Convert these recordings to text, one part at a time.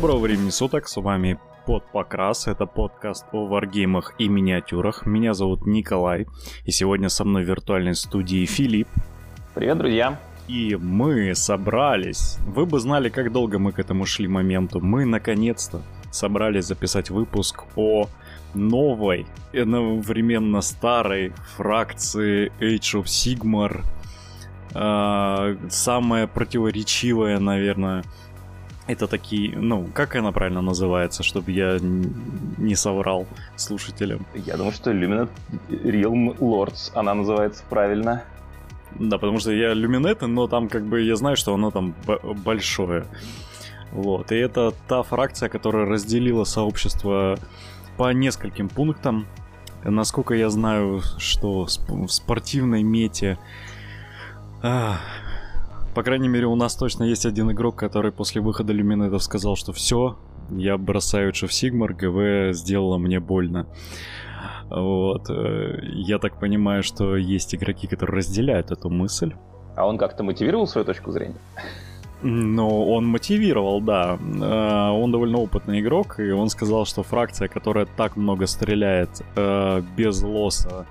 Доброго времени суток, с вами под покрас, это подкаст о варгеймах и миниатюрах. Меня зовут Николай, и сегодня со мной в виртуальной студии Филипп. Привет, друзья! И мы собрались. Вы бы знали, как долго мы к этому шли моменту. Мы наконец-то собрались записать выпуск о новой, одновременно старой фракции Age of Sigmar. А, самая противоречивая, наверное, это такие, ну, как она правильно называется, чтобы я не соврал слушателям? Я думаю, что Luminate Realm Lords она называется правильно. Да, потому что я люминеты, но там как бы я знаю, что оно там большое. Вот. И это та фракция, которая разделила сообщество по нескольким пунктам. Насколько я знаю, что в спортивной мете... по крайней мере, у нас точно есть один игрок, который после выхода люминетов сказал, что все, я бросаю of Sigmar, ГВ сделала мне больно. Вот. Э, я так понимаю, что есть игроки, которые разделяют эту мысль. А он как-то мотивировал свою точку зрения? Ну, он мотивировал, да. Э, он довольно опытный игрок, и он сказал, что фракция, которая так много стреляет э, без лоса,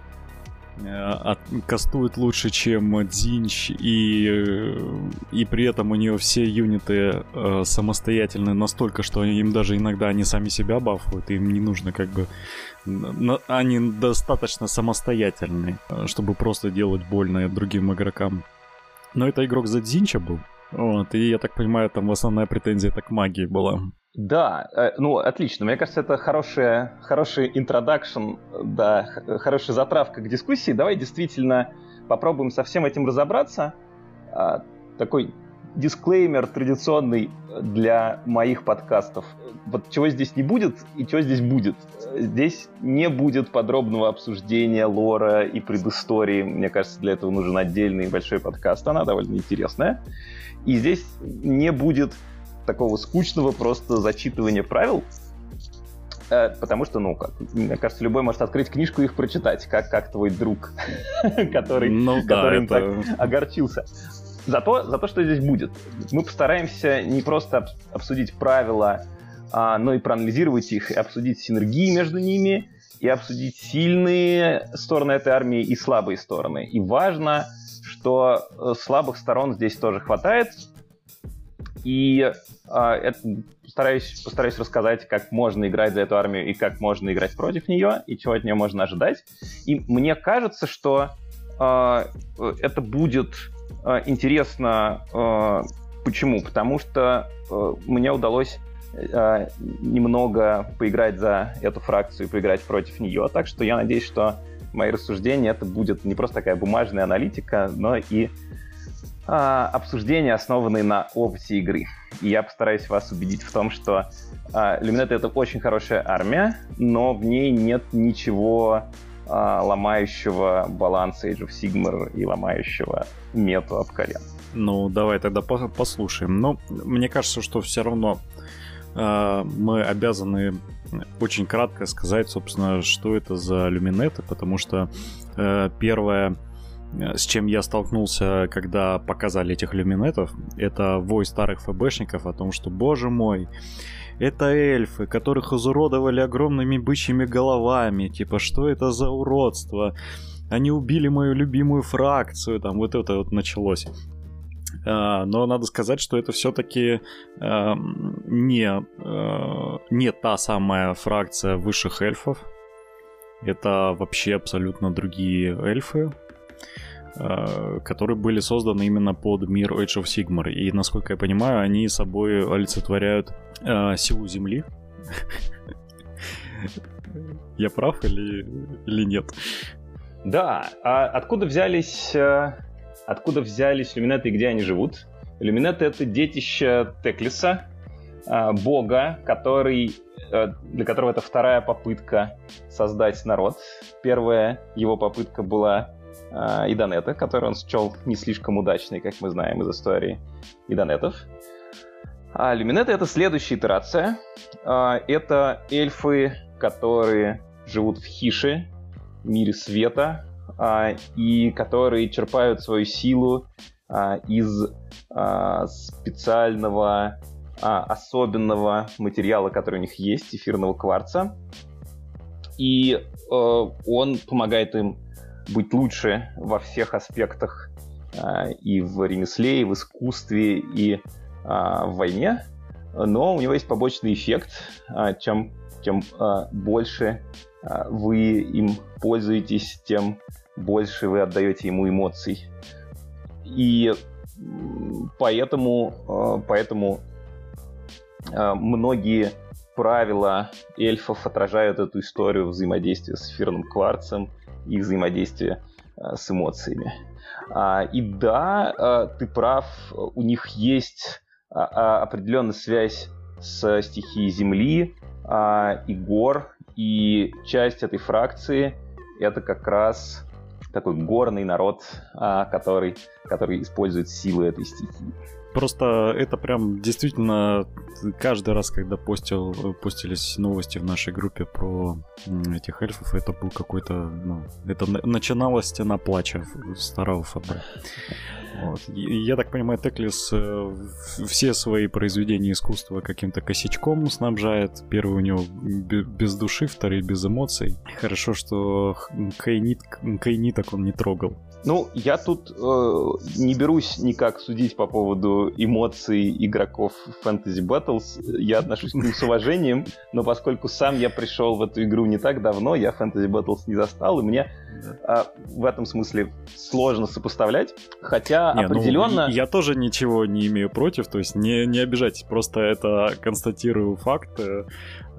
кастует лучше, чем Дзинч, и, и при этом у нее все юниты э, самостоятельны настолько, что им даже иногда они сами себя бафуют, им не нужно как бы они достаточно самостоятельны, э, чтобы просто делать больно другим игрокам. Но это игрок за Дзинча был. Вот, и я так понимаю, там основная претензия так к магии была. Да, э, ну отлично. Мне кажется, это хорошая, хороший introduction, да, хорошая затравка к дискуссии. Давай действительно попробуем со всем этим разобраться. А, такой дисклеймер традиционный для моих подкастов. Вот чего здесь не будет и чего здесь будет. Здесь не будет подробного обсуждения лора и предыстории. Мне кажется, для этого нужен отдельный большой подкаст. Она довольно интересная. И здесь не будет такого скучного просто зачитывания правил, э, потому что, ну, как, мне кажется, любой может открыть книжку и их прочитать, как, как твой друг, который, ну, да, который это... так огорчился. Зато, за то, что здесь будет. Мы постараемся не просто обсудить правила, а, но и проанализировать их, и обсудить синергии между ними, и обсудить сильные стороны этой армии и слабые стороны. И важно, что э, слабых сторон здесь тоже хватает. И а, это постараюсь, постараюсь рассказать, как можно играть за эту армию и как можно играть против нее, и чего от нее можно ожидать. И мне кажется, что а, это будет а, интересно. А, почему? Потому что а, мне удалось а, немного поиграть за эту фракцию и поиграть против нее. Так что я надеюсь, что мои рассуждения это будет не просто такая бумажная аналитика, но и а, обсуждения, основанные на опыте игры. И я постараюсь вас убедить в том, что а, это очень хорошая армия, но в ней нет ничего а, ломающего баланс Age of Sigmar и ломающего мету Апкарен. Ну, давай тогда послушаем. Но мне кажется, что все равно э, мы обязаны очень кратко сказать, собственно, что это за люминеты, потому что э, первое, с чем я столкнулся, когда показали этих люминетов, это вой старых ФБшников о том, что, боже мой, это эльфы, которых изуродовали огромными бычьими головами. Типа, что это за уродство? Они убили мою любимую фракцию. Там вот это вот началось. А, но надо сказать, что это все-таки а, не, а, не та самая фракция высших эльфов. Это вообще абсолютно другие эльфы, которые были созданы именно под мир Age of Sigmar. И, насколько я понимаю, они собой олицетворяют силу Земли. Я прав или, или нет? Да, а откуда взялись э, откуда взялись люминеты и где они живут. Люминеты — это детище Теклиса, а, бога, который, э, для которого это вторая попытка создать народ. Первая его попытка была а, Иданета, которую он счел не слишком удачной, как мы знаем из истории Иданетов. А люминеты — это следующая итерация. А, это эльфы, которые живут в Хише, мире света, а, и которые черпают свою силу из специального особенного материала, который у них есть, эфирного кварца. И э, он помогает им быть лучше во всех аспектах э, и в ремесле, и в искусстве, и э, в войне. Но у него есть побочный эффект. Э, чем, чем больше вы им пользуетесь, тем больше вы отдаете ему эмоций. И поэтому, поэтому многие правила эльфов отражают эту историю взаимодействия с эфирным кварцем и взаимодействия с эмоциями. А, и да, ты прав, у них есть а, определенная связь с стихией Земли и гор, и часть этой фракции это как раз такой горный народ, а, который, который использует силы этой стихии. Просто это прям действительно каждый раз, когда постил, постились новости в нашей группе про этих эльфов, это был какой-то, ну, это начиналась стена плача старого ФБ. Вот. Я так понимаю, Теклис э, все свои произведения искусства каким-то косячком снабжает. Первый у него без души, второй без эмоций. Хорошо, что Кайнит, Кайниток он не трогал. Ну, я тут э, не берусь никак судить по поводу эмоций игроков Fantasy Battles. Я отношусь к ним с уважением, но поскольку сам я пришел в эту игру не так давно, я Fantasy Battles не застал, и мне э, в этом смысле сложно сопоставлять. Хотя не, ну, определенно... Ну, я тоже ничего не имею против, то есть не, не обижайтесь, просто это констатирую факт.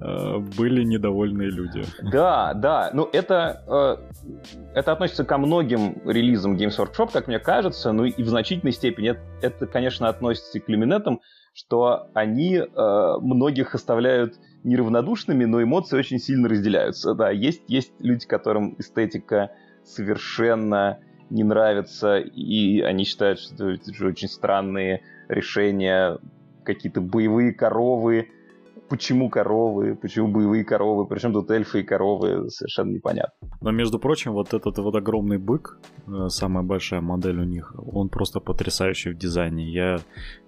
Э, были недовольные люди. Да, да. Ну, это, э, это относится ко многим релизам Games Workshop, как мне кажется, ну и в значительной степени это, это конечно, относится и к люминетам, что они э, многих оставляют неравнодушными, но эмоции очень сильно разделяются. Да, есть, есть люди, которым эстетика совершенно не нравится, и они считают, что это очень странные решения, какие-то боевые коровы, почему коровы, почему боевые коровы, причем тут эльфы и коровы, совершенно непонятно. Но, между прочим, вот этот вот огромный бык, э, самая большая модель у них, он просто потрясающий в дизайне. Я,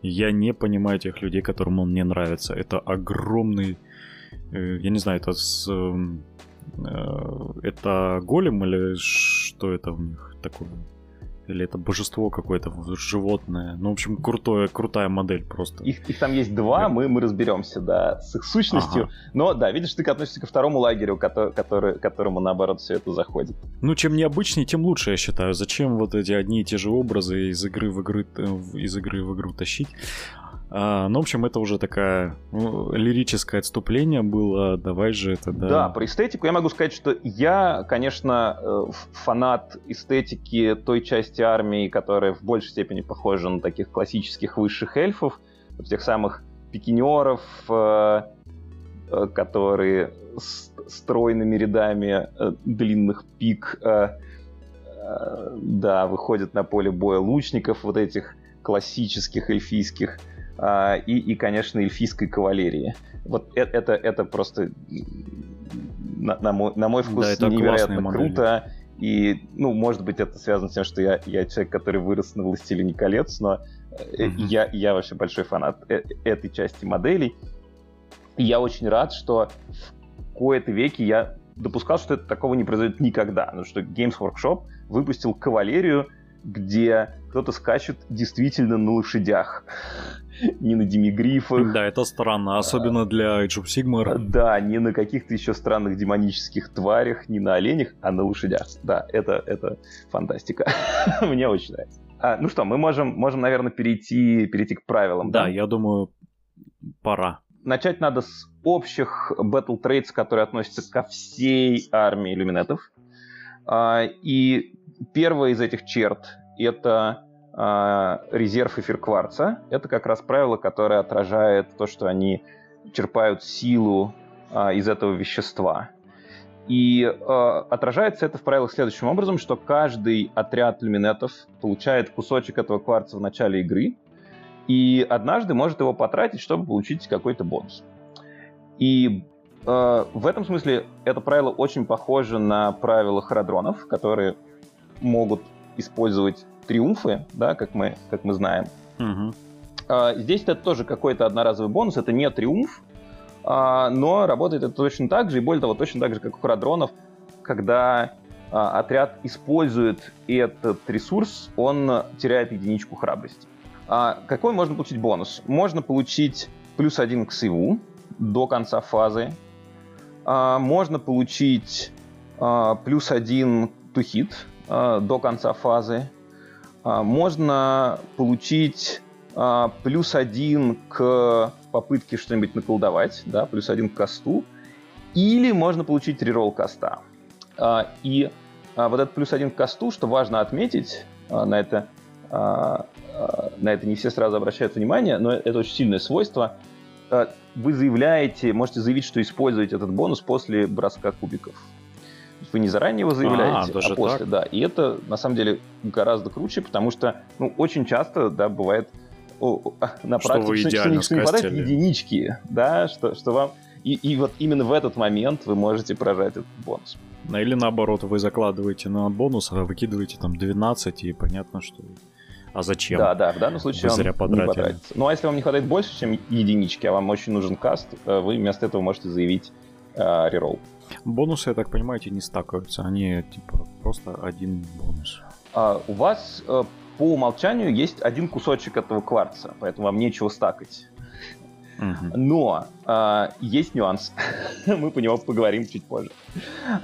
я не понимаю тех людей, которым он не нравится. Это огромный, э, я не знаю, это с... Э, это голем или что это у них такое? Или это божество какое-то, животное. Ну, в общем, крутое, крутая модель просто. Их, их там есть два, мы, мы разберемся, да, с их сущностью. Ага. Но, да, видишь, ты относишься ко второму лагерю, который, который, которому, наоборот, все это заходит. Ну, чем необычнее, тем лучше, я считаю. Зачем вот эти одни и те же образы из игры в, игры, э, из игры в игру тащить? А, ну, в общем, это уже такая ну, лирическое отступление было. Давай же это, да. Да, про эстетику я могу сказать, что я, конечно, э, фанат эстетики той части армии, которая в большей степени похожа на таких классических высших эльфов, тех самых пикинеров, э, э, которые с стройными рядами длинных пик да, выходят на поле боя лучников, вот этих классических эльфийских и, и, конечно, эльфийской кавалерии. Вот это, это, это просто на, на, мой, на мой вкус да, невероятно круто. И, ну, может быть, это связано с тем, что я, я человек, который вырос на «Властелине колец», но mm-hmm. я, я вообще большой фанат э, этой части моделей. И я очень рад, что в кои-то веке я допускал, что это такого не произойдет никогда. Ну, что Games Workshop выпустил кавалерию, где кто-то скачет действительно на лошадях не на демигрифах. Да, это странно, особенно для Age of Sigmar. Да, не на каких-то еще странных демонических тварях, не на оленях, а на лошадях. Да, это, это фантастика. Мне очень нравится. А, ну что, мы можем, можем, наверное, перейти, перейти к правилам. Да, да, я думаю, пора. Начать надо с общих battle traits, которые относятся ко всей армии иллюминетов. А, и первая из этих черт — это а, резерв эфир кварца. Это как раз правило, которое отражает то, что они черпают силу а, из этого вещества. И э, отражается это в правилах следующим образом, что каждый отряд люминетов получает кусочек этого кварца в начале игры, и однажды может его потратить, чтобы получить какой-то бонус. И э, в этом смысле это правило очень похоже на правила харадронов, которые могут использовать триумфы, да, как мы, как мы знаем. Угу. А, здесь это тоже какой-то одноразовый бонус, это не триумф, а, но работает это точно так же, и более того, точно так же, как у храдронов, когда а, отряд использует этот ресурс, он теряет единичку храбрости. Какой можно получить бонус? Можно получить плюс один к сейву до конца фазы. Можно получить плюс один to hit до конца фазы. Можно получить а, плюс один к попытке что-нибудь наколдовать, да, плюс один к касту, или можно получить реролл каста. А, и а, вот этот плюс один к касту, что важно отметить, на это, на это не все сразу обращают внимание, но это очень сильное свойство. Вы заявляете, можете заявить, что используете этот бонус после броска кубиков. Вы не заранее его заявляете, а, а после, так? да. И это на самом деле гораздо круче, потому что ну, очень часто, да, бывает, на что практике, вы идеально что, что не хватает единички, да, что, что вам... И, и вот именно в этот момент вы можете прожать этот бонус. Ну, или наоборот, вы закладываете на бонус, а выкидываете там 12, и понятно, что... А зачем? Да, да, в данном случае вы зря потратили. не потратится. Ну, а если вам не хватает больше, чем единички, а вам очень нужен каст, э, вы вместо этого можете заявить э, реролл. Бонусы, я так понимаю, эти не стакаются, они типа просто один бонус. А, у вас э, по умолчанию есть один кусочек этого кварца, поэтому вам нечего стакать. Но э, есть нюанс. Мы по него поговорим чуть позже.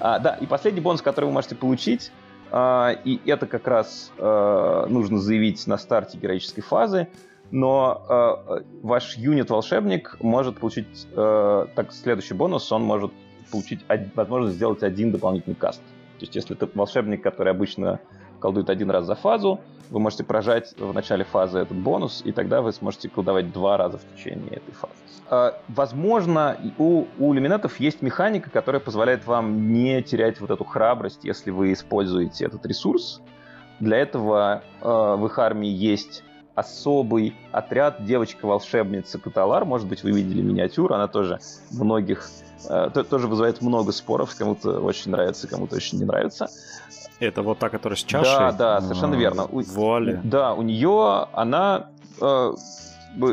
А, да, и последний бонус, который вы можете получить, э, и это как раз э, нужно заявить на старте героической фазы, но э, ваш юнит-волшебник может получить э, так, следующий бонус, он может получить возможность сделать один дополнительный каст. То есть если это волшебник, который обычно колдует один раз за фазу, вы можете прожать в начале фазы этот бонус, и тогда вы сможете колдовать два раза в течение этой фазы. А, возможно, у, у люминетов есть механика, которая позволяет вам не терять вот эту храбрость, если вы используете этот ресурс. Для этого э, в их армии есть особый отряд девочка-волшебница Каталар. Может быть, вы видели миниатюру, она тоже многих э, тоже вызывает много споров. Кому-то очень нравится, кому-то очень не нравится. Это вот та, которая с чашей? Да, да, совершенно а, верно. Вуаля. Да, у нее она э,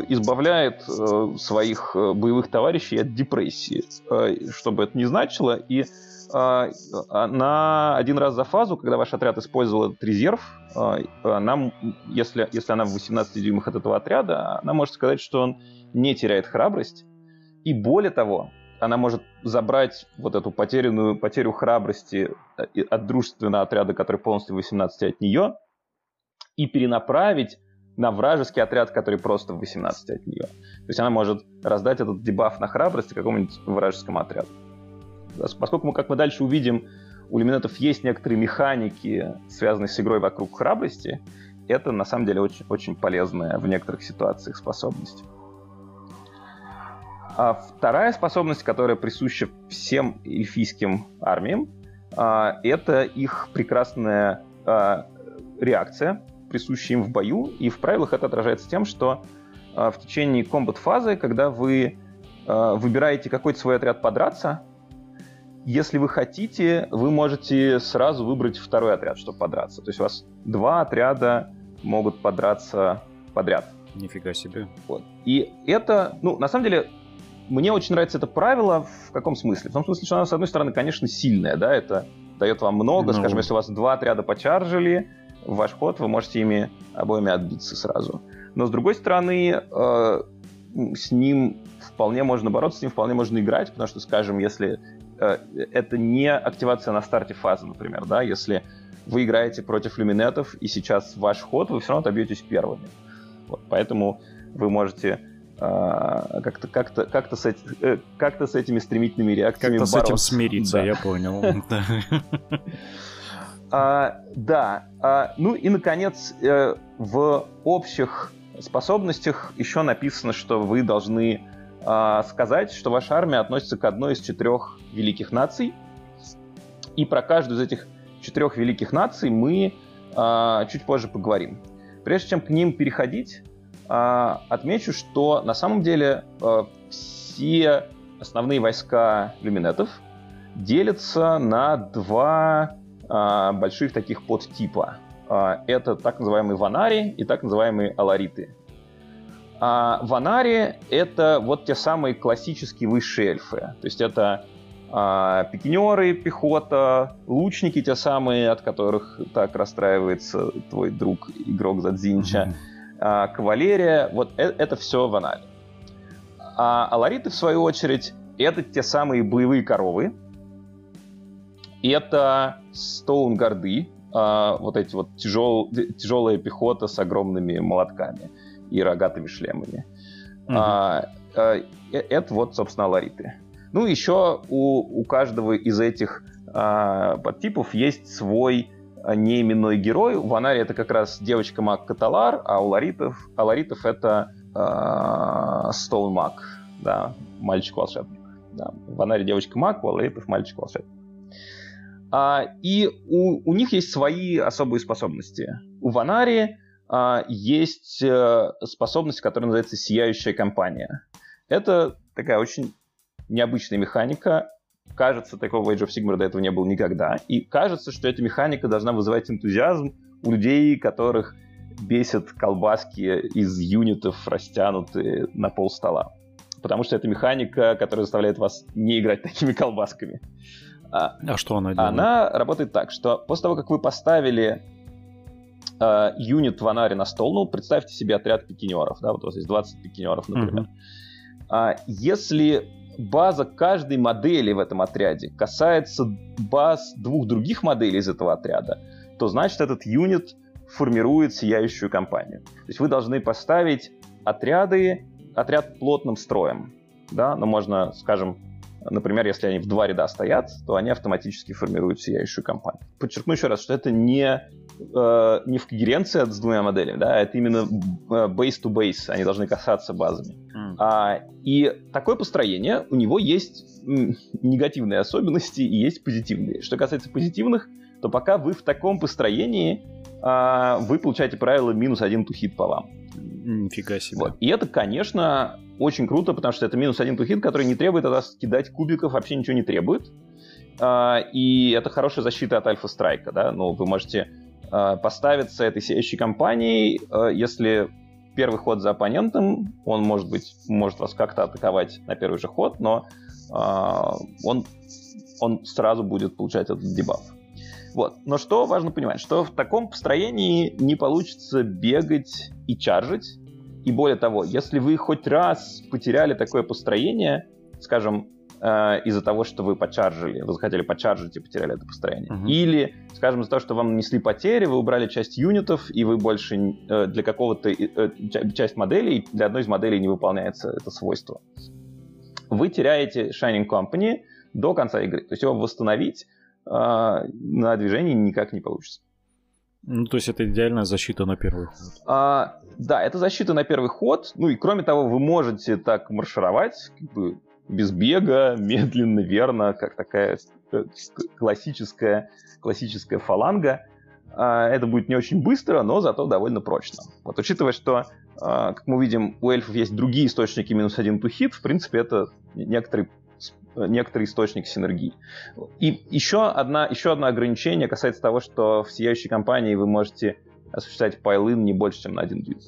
избавляет э, своих э, боевых товарищей от депрессии, э, чтобы это не значило. И э, она один раз за фазу, когда ваш отряд использовал этот резерв, э, она, если, если она в 18 дюймах от этого отряда, она может сказать, что он не теряет храбрость. И более того, она может забрать вот эту потерянную потерю храбрости э, от дружественного отряда, который полностью 18 от нее, и перенаправить на вражеский отряд, который просто в 18 от нее. То есть она может раздать этот дебаф на храбрость какому-нибудь вражескому отряду. Поскольку мы, как мы дальше увидим, у лиминетов есть некоторые механики, связанные с игрой вокруг храбрости, это на самом деле очень, очень полезная в некоторых ситуациях способность. А вторая способность, которая присуща всем эльфийским армиям, а, это их прекрасная а, реакция, присущая им в бою. И в правилах это отражается тем, что а, в течение комбат-фазы, когда вы выбираете какой-то свой отряд подраться, если вы хотите, вы можете сразу выбрать второй отряд, чтобы подраться. То есть у вас два отряда могут подраться подряд. Нифига себе. Вот. И это, ну, на самом деле, мне очень нравится это правило в каком смысле? В том смысле, что оно, с одной стороны, конечно, сильное, да, это дает вам много. Ну... Скажем, если у вас два отряда почаржили, в ваш ход вы можете ими обоими отбиться сразу. Но, с другой стороны, э, с ним вполне можно бороться, с ним вполне можно играть, потому что, скажем, если это не активация на старте фазы, например, да, если вы играете против люминетов, и сейчас ваш ход, вы все равно отобьетесь первыми. Вот, поэтому вы можете а, как-то как-то как-то с, э, как-то с этими стремительными реакциями как-то с этим смириться, да. я понял. А, да. А, ну и наконец э, в общих способностях еще написано, что вы должны сказать, что ваша армия относится к одной из четырех великих наций, и про каждую из этих четырех великих наций мы чуть позже поговорим. Прежде чем к ним переходить, а, отмечу, что на самом деле а, все основные войска люминетов делятся на два а, больших таких подтипа. Это так называемые ванари и так называемые алариты. А Ванари — это вот те самые классические высшие эльфы. То есть это а, пикинеры, пехота, лучники те самые, от которых так расстраивается твой друг, игрок Задзинча, mm-hmm. а, кавалерия. Вот это, это все Ванари. А алариты, в свою очередь, это те самые боевые коровы. Это стоунгарды, а, вот эти вот тяжел, тяжелая пехота с огромными молотками и рогатыми шлемами. Mm-hmm. А, а, это вот, собственно, алариты. Ну, еще у, у каждого из этих а, подтипов есть свой а, неименной герой. У Ванари это как раз девочка Мак Каталар, а у Ларитов, а Ларитов это а, Стоун Мак, да, мальчик-волшебник. Да. В Ванаре девочка Мак, у Ларитов мальчик-волшебник. А, и у, у них есть свои особые способности. У Ванари есть а, способность, которая называется «Сияющая компания». Это такая очень необычная механика. Кажется, такого Age of Sigmar до этого не было никогда. И кажется, что эта механика должна вызывать энтузиазм у людей, которых бесят колбаски из юнитов, растянутые на пол стола. Потому что это механика, которая заставляет вас не играть такими колбасками. А, а что она делает? Она работает так, что после того, как вы поставили э, юнит Ванари на стол, ну, представьте себе отряд пикинеров, да, вот у вас есть 20 пикинеров, например. Uh-huh. А, если база каждой модели в этом отряде касается баз двух других моделей из этого отряда, то значит этот юнит формирует сияющую компанию. То есть вы должны поставить отряды, отряд плотным строем. Да? Но можно, скажем, например, если они в два ряда стоят, то они автоматически формируют сияющую компанию. Подчеркну еще раз, что это не э, не в когеренции с двумя моделями, да, это именно э, base to base, они должны касаться базами. Mm. А, и такое построение, у него есть негативные особенности и есть позитивные. Что касается позитивных, то пока вы в таком построении, а, вы получаете правило минус один тухит по вам. Нифига себе. Вот. И это, конечно, очень круто, потому что это минус один тухит, который не требует от вас кидать кубиков, вообще ничего не требует. А, и это хорошая защита от альфа-страйка, да, ну, вы можете Э, поставиться этой сияющей компанией, э, если первый ход за оппонентом, он может быть может вас как-то атаковать на первый же ход, но э, он, он сразу будет получать этот дебаф. Вот. Но что важно понимать, что в таком построении не получится бегать и чаржить. И более того, если вы хоть раз потеряли такое построение, скажем, э, из-за того, что вы почаржили, вы захотели почаржить и потеряли это построение. Uh-huh. Или, скажем, из-за того, что вам нанесли потери, вы убрали часть юнитов, и вы больше э, для какого-то э, часть моделей, для одной из моделей не выполняется это свойство. Вы теряете Shining Company до конца игры. То есть его восстановить э, на движении никак не получится. Ну, то есть это идеальная защита на первый ход. А, да, это защита на первый ход. Ну и кроме того, вы можете так маршировать, как бы без бега, медленно, верно, как такая э, классическая, классическая фаланга. А, это будет не очень быстро, но зато довольно прочно. Вот учитывая, что, а, как мы видим, у эльфов есть другие источники минус один hit, в принципе, это некоторый некоторый источник синергии. И еще, одна, еще одно ограничение касается того, что в сияющей компании вы можете осуществлять пайлын не больше, чем на один дюйм.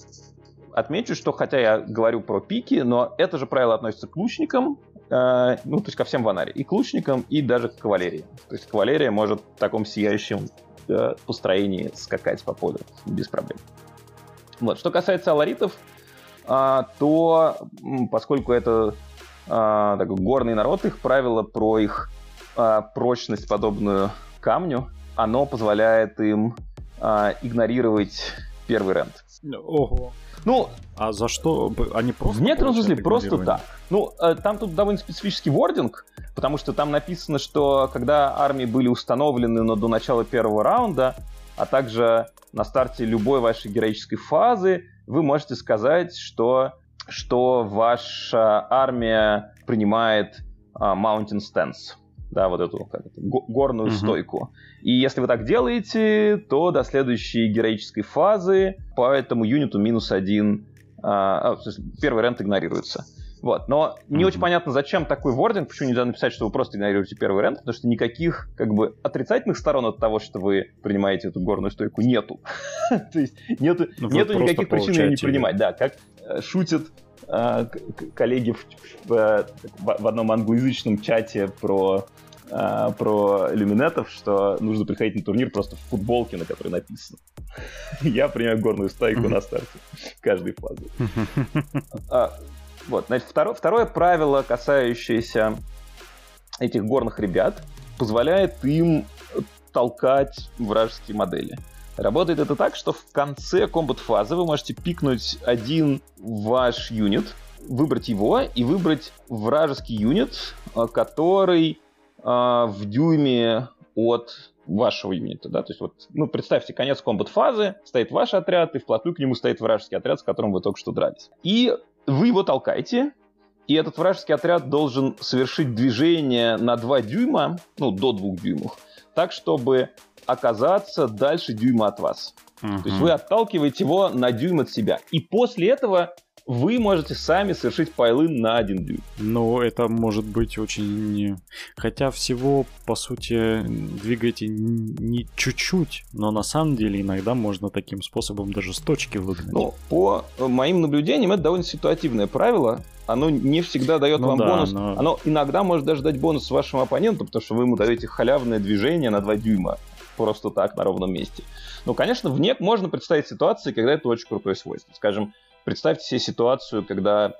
Отмечу, что хотя я говорю про пики, но это же правило относится к лучникам, ну, то есть ко всем ванаре, и к лучникам, и даже к кавалерии. То есть кавалерия может в таком сияющем э, построении скакать по полю без проблем. Вот. Что касается аларитов, э, то поскольку это э, такой горный народ, их правило про их э, прочность, подобную камню, оно позволяет им э, игнорировать первый рент. Ого. Ну, а за что? Они просто... В некотором смысле просто так. Ну, э, там тут довольно специфический вординг, потому что там написано, что когда армии были установлены но до начала первого раунда, а также на старте любой вашей героической фазы, вы можете сказать, что, что ваша армия принимает uh, Mountain Stance да, вот эту как это, горную mm-hmm. стойку. И если вы так делаете, то до следующей героической фазы по этому юниту минус один, а, а, первый рент игнорируется. Вот. Но не mm-hmm. очень понятно, зачем такой вординг, почему нельзя написать, что вы просто игнорируете первый рент, потому что никаких как бы отрицательных сторон от того, что вы принимаете эту горную стойку, нету. То есть нету, ну, нету никаких причин ее не принимать. Да, как шутят коллеги в, в, в одном англоязычном чате про а, про люминетов, что нужно приходить на турнир просто в футболке, на которой написано. Я принимаю горную стайку на старте каждой фазы. А, вот, значит, второе, второе правило, касающееся этих горных ребят, позволяет им толкать вражеские модели. Работает это так, что в конце комбат-фазы вы можете пикнуть один ваш юнит, выбрать его и выбрать вражеский юнит, а, который а, в дюйме от вашего юнита, да, то есть вот, ну, представьте, конец комбат-фазы, стоит ваш отряд, и вплотную к нему стоит вражеский отряд, с которым вы только что дрались. И вы его толкаете, и этот вражеский отряд должен совершить движение на 2 дюйма, ну, до 2 дюймов, так, чтобы оказаться дальше дюйма от вас. Uh-huh. То есть вы отталкиваете его на дюйм от себя. И после этого вы можете сами совершить пайлын на один дюйм. Ну, это может быть очень... Хотя всего, по сути, двигаете не чуть-чуть, но на самом деле иногда можно таким способом даже с точки выгнать. Ну, по моим наблюдениям, это довольно ситуативное правило. Оно не всегда дает ну вам да, бонус. Но... Оно иногда может даже дать бонус вашему оппоненту, потому что вы ему даете халявное движение на 2 дюйма просто так на ровном месте. Ну, конечно, в НЕК можно представить ситуации, когда это очень крутое свойство. Скажем, Представьте себе ситуацию, когда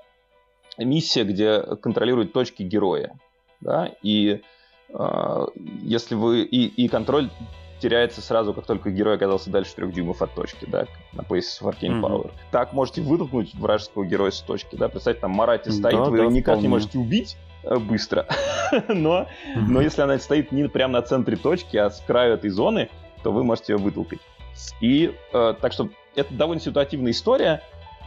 миссия, где контролируют точки героя, да, и э, если вы и, и контроль теряется сразу, как только герой оказался дальше трех дюймов от точки, да, на поясе Arcane mm-hmm. Power. Так можете вытолкнуть вражеского героя с точки, да, представьте, там Марати стоит, да, вы да, ее никак вполне. не можете убить э, быстро, но, но если она стоит не прямо на центре точки, а с краю этой зоны, то вы можете ее вытолкать. И э, так что это довольно ситуативная история,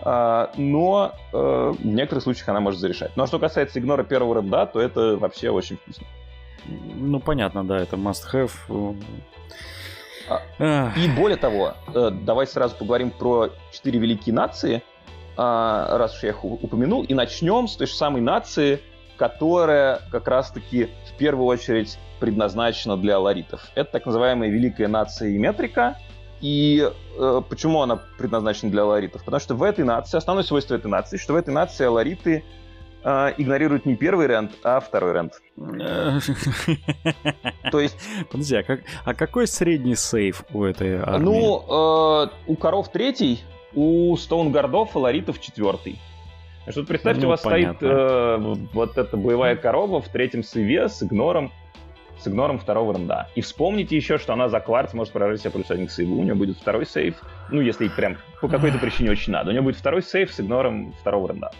а, но э, в некоторых случаях она может зарешать. Ну а что касается игнора первого ренда, то это вообще очень вкусно. Ну, понятно, да, это must-have. А, и более того, э, давай сразу поговорим про четыре великие нации, а, раз уж я их упомянул, и начнем с той же самой нации, которая как раз-таки в первую очередь предназначена для ларитов. Это так называемая Великая нация Метрика, и э, почему она предназначена для ларитов? Потому что в этой нации, основное свойство этой нации, что в этой нации лариты э, игнорируют не первый рент, а второй рент. То есть... Подожди, а, как, а какой средний сейф у этой армии? Ну, э, у коров третий, у стоунгардов и ларитов четвертый. Что представьте, ну, у вас понятно. стоит э, вот эта боевая корова в третьем сейве с игнором с игнором второго ранда. И вспомните еще, что она за кварц может прожить себе плюс один к сейву. У нее будет второй сейв. Ну, если прям по какой-то причине очень надо. У нее будет второй сейв с игнором второго ранда.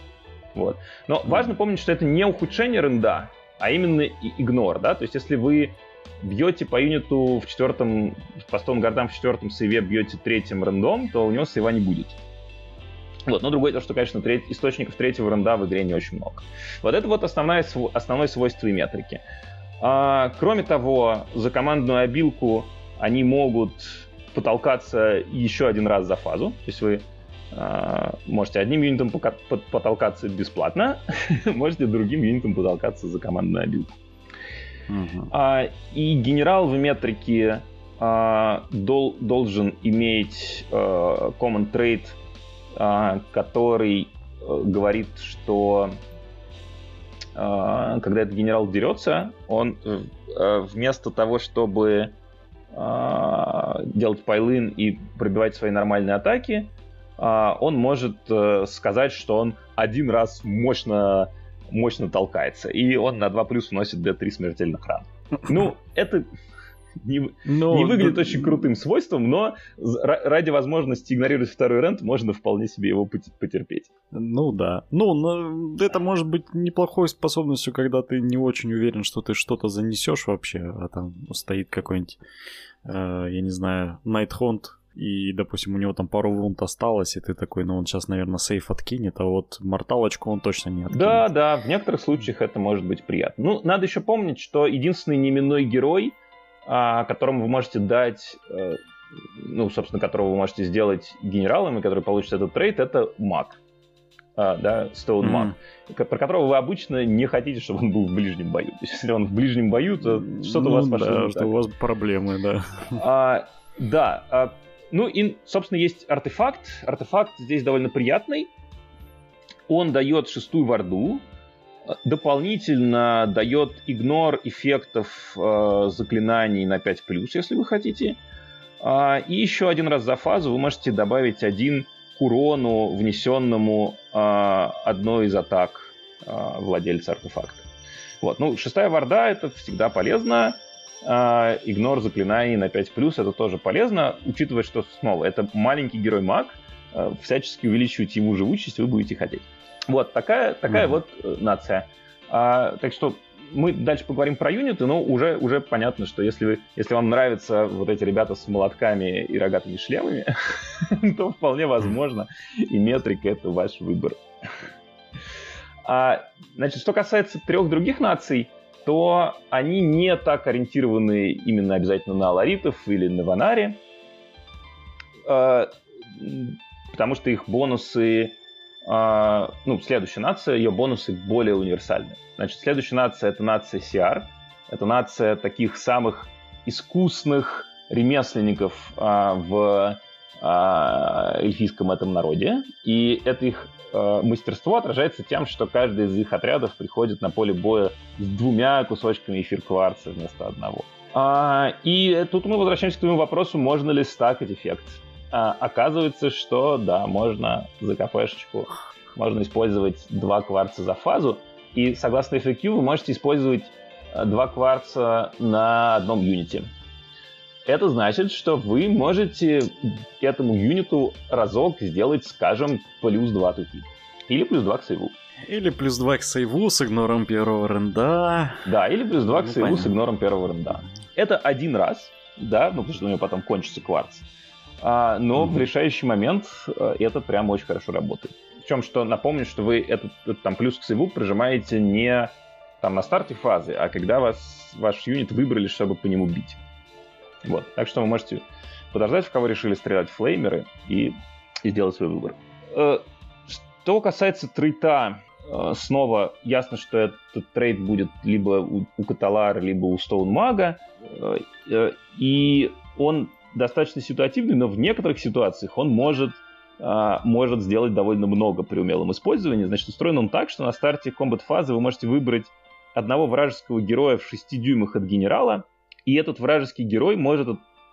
Вот. Но важно помнить, что это не ухудшение ренда, а именно игнор, да, то есть если вы бьете по юниту в четвертом, по стон гардам в четвертом сейве бьете третьим рендом, то у него сейва не будет. Вот, но другое то, что, конечно, треть, источников третьего ренда в игре не очень много. Вот это вот основное, основное свойство и метрики. А, кроме того, за командную обилку они могут потолкаться еще один раз за фазу. То есть вы можете одним юнитом потолкаться бесплатно, можете другим юнитом потолкаться за командную обилку. Uh-huh. А, и генерал в метрике а, дол, должен иметь а, common trait, а, который а, говорит, что а, когда этот генерал дерется, он э, вместо того, чтобы а, делать пайлын и пробивать свои нормальные атаки, а, он может э, сказать, что он один раз мощно, мощно толкается. И он на 2 плюс вносит D3 смертельных ран. Ну, это не, но, не выглядит да... очень крутым свойством, но ради возможности игнорировать второй рент можно вполне себе его потерпеть. Ну да. Ну, но это может быть неплохой способностью, когда ты не очень уверен, что ты что-то занесешь вообще, а там стоит какой-нибудь, э, я не знаю, Найтхонд, и, допустим, у него там пару вунт осталось, и ты такой, ну он сейчас, наверное, сейф откинет, а вот морталочку он точно не откинет. Да, да, в некоторых случаях это может быть приятно. Ну, надо еще помнить, что единственный неименной герой, а, которому вы можете дать, э, ну, собственно, которого вы можете сделать генералом, и который получит этот трейд, это маг. А, да, Stone Mag, mm-hmm. про которого вы обычно не хотите, чтобы он был в ближнем бою. Если он в ближнем бою, то что-то ну, у вас пошло. Да, что у вас проблемы, да. А, да. А, ну и, собственно, есть артефакт. Артефакт здесь довольно приятный. он дает шестую варду, дополнительно дает игнор эффектов э, заклинаний на 5+, если вы хотите. А, и еще один раз за фазу вы можете добавить один к урону, внесенному э, одной из атак э, владельца артефакта. Вот. Ну, шестая варда это всегда полезно. Э, игнор заклинаний на 5+, это тоже полезно, учитывая, что снова это маленький герой-маг, э, всячески увеличивать ему живучесть вы будете хотеть. Вот такая, такая mm-hmm. вот э, нация. А, так что мы дальше поговорим про юниты, но уже, уже понятно, что если, вы, если вам нравятся вот эти ребята с молотками и рогатыми шлемами, то вполне возможно и метрика это ваш выбор. А, значит, что касается трех других наций, то они не так ориентированы именно обязательно на аларитов или на ванари, а, потому что их бонусы а, ну, следующая нация, ее бонусы более универсальны. Значит, следующая нация — это нация CR. Это нация таких самых искусных ремесленников а, в эльфийском этом народе. И это их а, мастерство отражается тем, что каждый из их отрядов приходит на поле боя с двумя кусочками эфир кварца вместо одного. А, и тут мы возвращаемся к твоему вопросу, можно ли стакать эффект а, оказывается, что да, можно за КПшечку, можно использовать два кварца за фазу, и согласно FAQ вы можете использовать а, два кварца на одном юните. Это значит, что вы можете этому юниту разок сделать, скажем, плюс 2 тухи. Или плюс 2 к сейву. Или плюс 2 к сейву с игнором первого ренда. Да, или плюс 2 ну, к сейву понятно. с игнором первого ренда. Это один раз, да, ну потому что у него потом кончится кварц. А, но mm-hmm. в решающий момент э, это прям очень хорошо работает. Причем, что напомню, что вы этот, этот там плюс к сейву прижимаете не там на старте фазы, а когда вас ваш юнит выбрали, чтобы по нему бить. Вот. Так что вы можете подождать, в кого решили стрелять флеймеры, и, и сделать свой выбор. Э, что касается трейта, э, снова ясно, что этот трейд будет либо у, у Каталара, либо у Стоунмага, и он достаточно ситуативный, но в некоторых ситуациях он может, может сделать довольно много при умелом использовании. Значит, устроен он так, что на старте комбат-фазы вы можете выбрать одного вражеского героя в 6 дюймах от генерала, и этот вражеский герой может,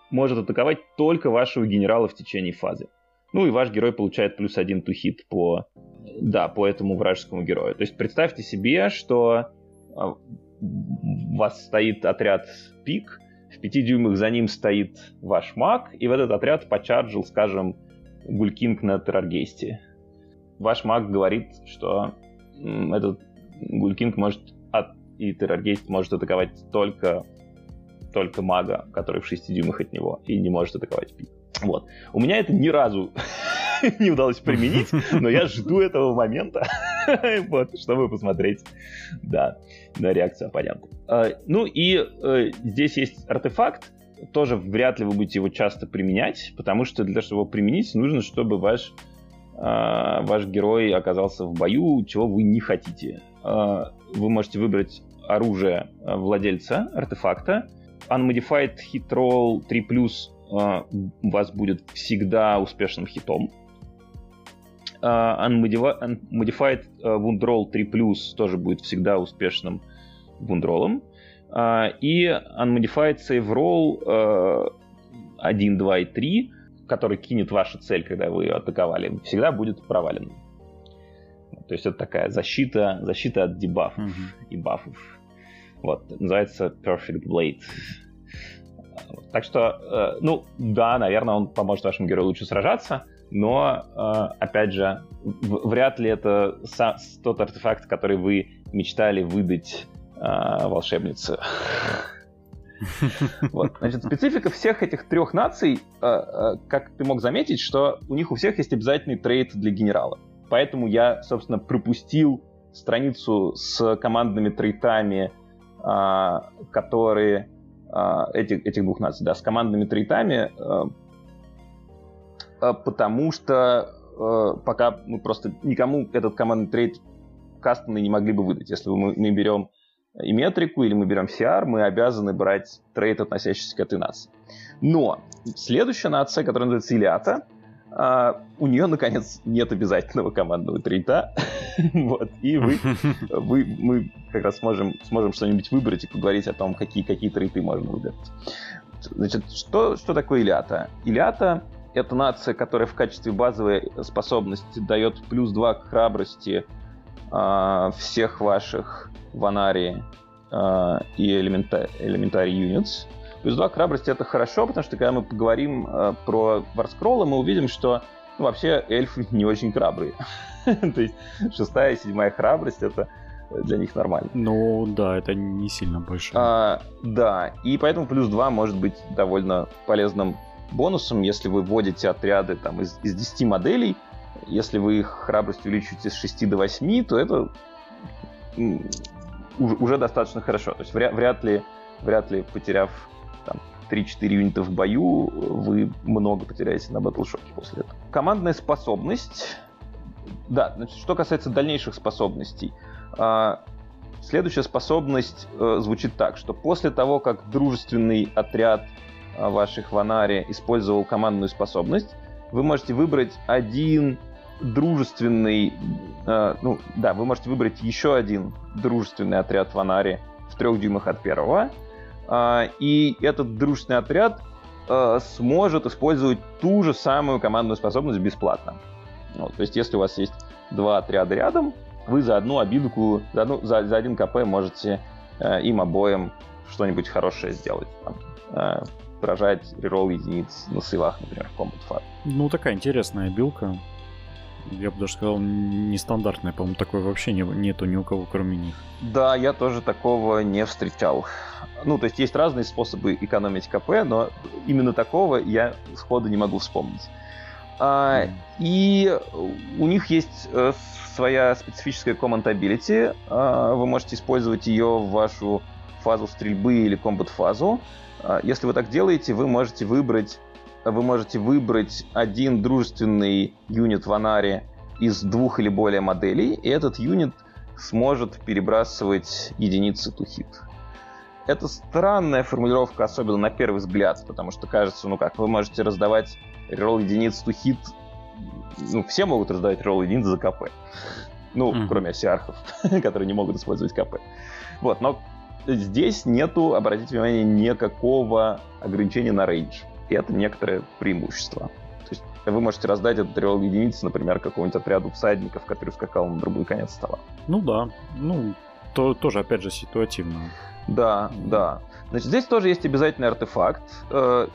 может атаковать только вашего генерала в течение фазы. Ну и ваш герой получает плюс один тухит по, да, по этому вражескому герою. То есть представьте себе, что а, у вас стоит отряд пик, в пяти дюймах за ним стоит ваш маг, и в этот отряд почарджил, скажем, Гулькинг на Терраргейсте. Ваш маг говорит, что этот Гулькинг может и Терраргейст может атаковать только, только мага, который в 6 дюймах от него, и не может атаковать пик. Вот. У меня это ни разу не удалось применить, но я жду этого момента, вот, чтобы посмотреть, да, на реакцию оппонента. А, ну и э, здесь есть артефакт, тоже вряд ли вы будете его часто применять, потому что для того, чтобы его применить, нужно, чтобы ваш, а, ваш герой оказался в бою, чего вы не хотите. А, вы можете выбрать оружие владельца артефакта, Unmodified Hit Roll 3+, у вас будет всегда успешным хитом. Uh, Unmodified Wound Roll 3+, тоже будет всегда успешным вундролом. И Unmodified Save Roll uh, 1, 2 и 3, который кинет вашу цель, когда вы ее атаковали, всегда будет провален. То есть это такая защита, защита от дебафов mm-hmm. и бафов. Вот, называется Perfect Blade. Так что, э, ну, да, наверное, он поможет вашему герою лучше сражаться, но, э, опять же, вряд ли это тот артефакт, который вы мечтали выдать э, волшебнице. Вот. Значит, специфика всех этих трех наций, как ты мог заметить, что у них у всех есть обязательный трейд для генерала. Поэтому я, собственно, пропустил страницу с командными трейтами, которые этих, этих двух наций, да, с командными трейтами, Э, потому что пока мы просто никому этот командный trait кастомный не могли бы выдать. Если мы, мы берем Ymetrica, или мы берем CR, мы обязаны брать trait, относящийся к этой нации. Но следующая нация, которая называется Iliatha, у нее, наконец, нет обязательного командного trait а. вот, и вы, вы, мы как раз сможем, сможем что-нибудь выбрать и поговорить о том, какие, какие trait ы можно выбрать. Значит, что, что такое Илиата? Илиата — это нация, которая в качестве базовой способности дает плюс 2 к храбрости э, всех ваших ванари э, и элементарий юнитс. Плюс 2 к храбрости — это хорошо, потому что когда мы поговорим э, про варскроллы, мы увидим, что ну, вообще эльфы не очень храбрые. То есть шестая и седьмая храбрость — это для них нормально. Ну да, это не сильно больше. А, да, и поэтому плюс 2 может быть довольно полезным бонусом, если вы вводите отряды там, из, из 10 моделей. Если вы их храбрость увеличиваете с 6 до 8, то это уже, уже достаточно хорошо. То есть вряд, вряд, ли, вряд ли потеряв там, 3-4 юнита в бою, вы много потеряете на батлшоке после этого. Командная способность. Да, значит, что касается дальнейших способностей. А, следующая способность э, звучит так, что после того, как дружественный отряд а, ваших Ванари использовал командную способность, вы можете выбрать один дружественный, э, ну да, вы можете выбрать еще один дружественный отряд Ванари в трех дюймах от первого, и этот дружественный отряд э, сможет использовать ту же самую командную способность бесплатно. Ну, то есть, если у вас есть два отряда рядом, вы за одну обидку, за, одну, за, за один КП можете э, им обоим что-нибудь хорошее сделать. Там, э, поражать реролл единиц на сейвах, например, в Combat Fat. Ну, такая интересная билка. Я бы даже сказал, нестандартная. По-моему, такой вообще не, нету ни у кого, кроме них. Да, я тоже такого не встречал. Ну, то есть есть разные способы экономить КП, но именно такого я сходу не могу вспомнить. А, и у них есть э, своя специфическая command ability. А, вы можете использовать ее в вашу фазу стрельбы или комбат-фазу. А, если вы так делаете, вы можете выбрать вы можете выбрать один дружественный юнит в анаре из двух или более моделей, и этот юнит сможет перебрасывать единицы to hit. Это странная формулировка, особенно на первый взгляд, потому что кажется, ну как, вы можете раздавать ролл единиц to hit, ну, все могут раздавать ролл единиц за КП. Ну, mm-hmm. кроме осиархов, которые не могут использовать КП. Вот, но здесь нету, обратите внимание, никакого ограничения на рейндж. И это некоторое преимущество. То есть вы можете раздать этот ролл единицы, например, какому-нибудь отряду всадников, который скакал на другой конец стола. Ну да, ну, то, тоже, опять же, ситуативно. Да, да. Значит, здесь тоже есть обязательный артефакт. Э,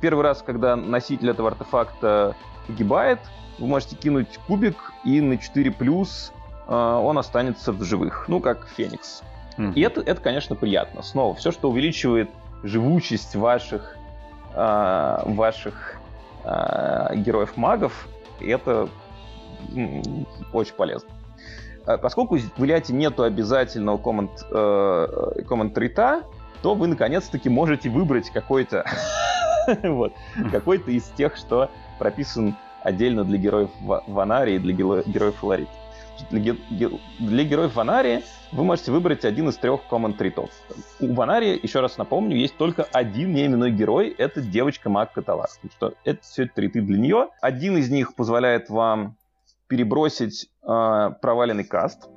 первый раз, когда носитель этого артефакта погибает, вы можете кинуть кубик, и на 4 плюс э, он останется в живых. Ну, как Феникс. Mm. И это, это, конечно, приятно. Снова, все, что увеличивает живучесть ваших, э, ваших э, героев-магов, это м, очень полезно. А поскольку в Iliad нету обязательного команд, э, команд трита, то вы наконец-таки можете выбрать какой-то вот, какой-то из тех, что прописан отдельно для героев Ванари и для героев Флорит. Для, героев Ванари вы можете выбрать один из трех common тритов. У Ванари, еще раз напомню, есть только один неименной герой, это девочка Мак Каталар. Что это все триты для нее. Один из них позволяет вам перебросить э, проваленный каст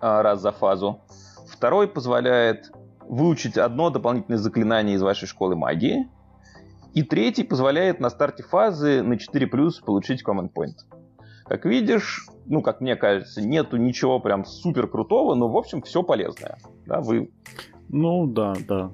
э, раз за фазу. Второй позволяет выучить одно дополнительное заклинание из вашей школы магии. И третий позволяет на старте фазы на 4 плюс получить command point. Как видишь, ну, как мне кажется, нету ничего прям супер крутого, но, в общем, все полезное. Да, вы... Ну, да, да.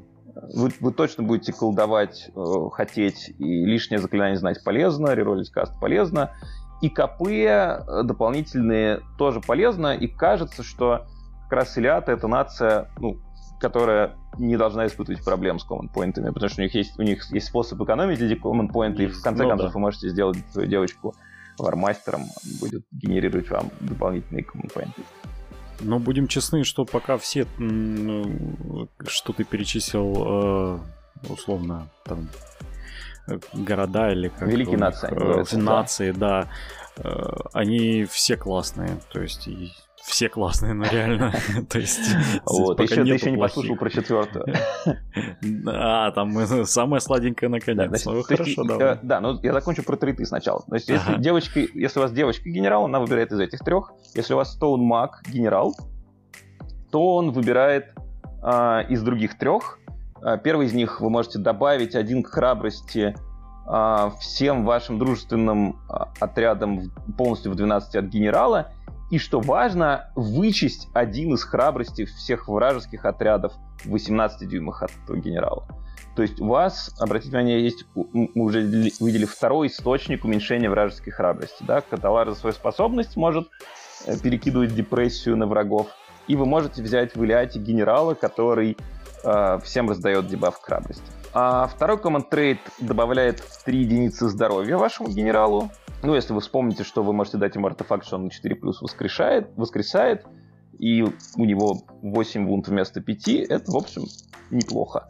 Вы, вы точно будете колдовать, э, хотеть, и лишнее заклинание знать полезно, реролить каст полезно. И КП э, дополнительные тоже полезно, и кажется, что как раз Илиата — это нация, ну, которая не должна испытывать проблем с command поинтами, потому что у них есть, у них есть способ экономить эти command поинты, и в конце ну, концов да. вы можете сделать свою девочку вармастером, будет генерировать вам дополнительные поинты. Но будем честны, что пока все, ну, что ты перечислил, э, условно, там, города или как Великие нации. Э, нации, да. да. Они все классные. То есть все классные, но реально. То есть... Вот, еще ты еще не послушал про четвертую. А, там самая сладенькая наконец. Ну, хорошо, да. Да, но я закончу про триты сначала. То есть, если девочка, если у вас девочка генерал, она выбирает из этих трех. Если у вас Стоун Маг генерал, то он выбирает а, из других трех. А, первый из них вы можете добавить один к храбрости а, всем вашим дружественным отрядам полностью в 12 от генерала и, что важно, вычесть один из храбрости всех вражеских отрядов в 18 дюймах от генерала. То есть у вас, обратите внимание, есть, мы уже видели второй источник уменьшения вражеской храбрости. Да? Каталар за свою способность может э, перекидывать депрессию на врагов. И вы можете взять в Илиате генерала, который э, всем раздает дебаф храбрости. А второй command trade добавляет 3 единицы здоровья вашему генералу. Ну, если вы вспомните, что вы можете дать ему артефакт, что он на 4 плюс воскрешает, воскресает, и у него 8 вунт вместо 5, это, в общем, неплохо.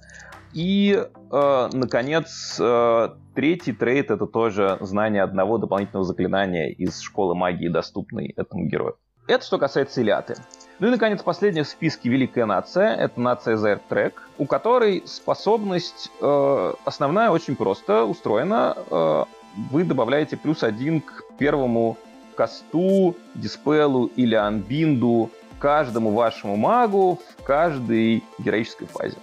И, э, наконец, э, третий трейд — это тоже знание одного дополнительного заклинания из школы магии, доступной этому герою. Это что касается Илиаты. Ну и, наконец, последняя в списке Великая Нация. Это нация Зайртрек, у которой способность э, основная очень просто устроена. Э, вы добавляете плюс один к первому касту, диспелу или анбинду каждому вашему магу в каждой героической фазе.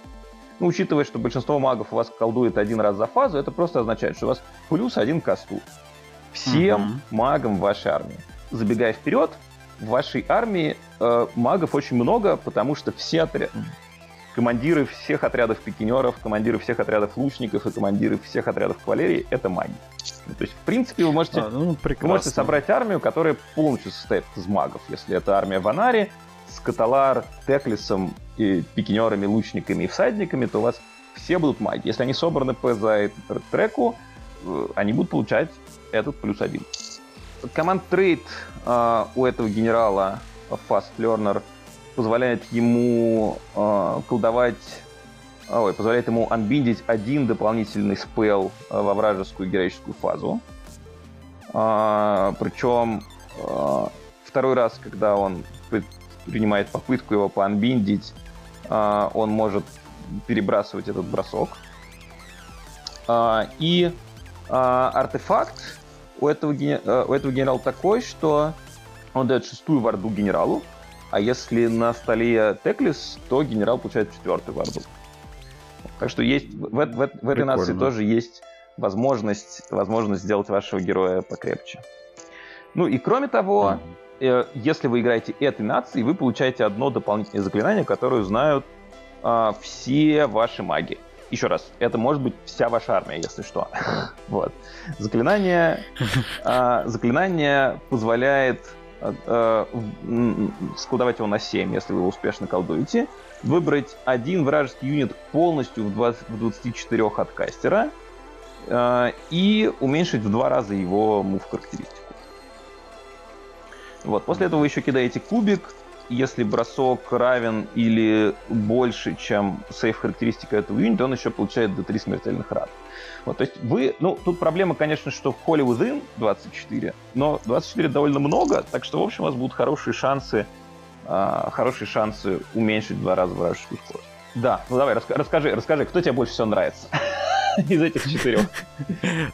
Ну, учитывая, что большинство магов у вас колдует один раз за фазу, это просто означает, что у вас плюс один касту. Всем uh-huh. магам вашей армии. Забегая вперед, в вашей армии э, магов очень много, потому что все отряды, командиры всех отрядов пикинеров, командиры всех отрядов лучников и командиры всех отрядов кавалерии — это маги. Ну, то есть, в принципе, вы можете, а, ну, вы можете собрать армию, которая полностью состоит из магов. Если это армия Ванари с Каталар, Теклисом, и пикинерами, лучниками и всадниками, то у вас все будут маги. Если они собраны по за треку, э, они будут получать этот плюс один. Команд трейд э, у этого генерала Fast Learner позволяет ему э, колдовать ой, позволяет ему анбиндить один дополнительный спел э, во вражескую героическую фазу. А, причем а, второй раз, когда он принимает попытку его поанбиндить, а, он может перебрасывать этот бросок. А, и а, артефакт у этого, э, у этого генерала такой, что он дает шестую варду генералу, а если на столе Теклис, то генерал получает четвертую варду. Так что есть в, в, в, в этой нации тоже есть возможность, возможность сделать вашего героя покрепче. Ну и кроме того, mm-hmm. э, если вы играете этой нацией, вы получаете одно дополнительное заклинание, которое знают э, все ваши маги. Еще раз, это может быть вся ваша армия, если что. вот. Заклинание, э, заклинание позволяет э, складывать его на 7, если вы успешно колдуете, выбрать один вражеский юнит полностью в, 20, в 24 от кастера э, и уменьшить в два раза его мув характеристику. Вот. После этого вы еще кидаете кубик. Если бросок равен или больше, чем сейф характеристика этого юнита, он еще получает до 3 смертельных ран. Вот, то есть вы, ну, тут проблема, конечно, что в Holy Within 24, но 24 довольно много, так что, в общем, у вас будут хорошие шансы, э, хорошие шансы уменьшить в два раза вражескую скорость. Да, ну давай, расскажи, расскажи, кто тебе больше всего нравится из этих четырех?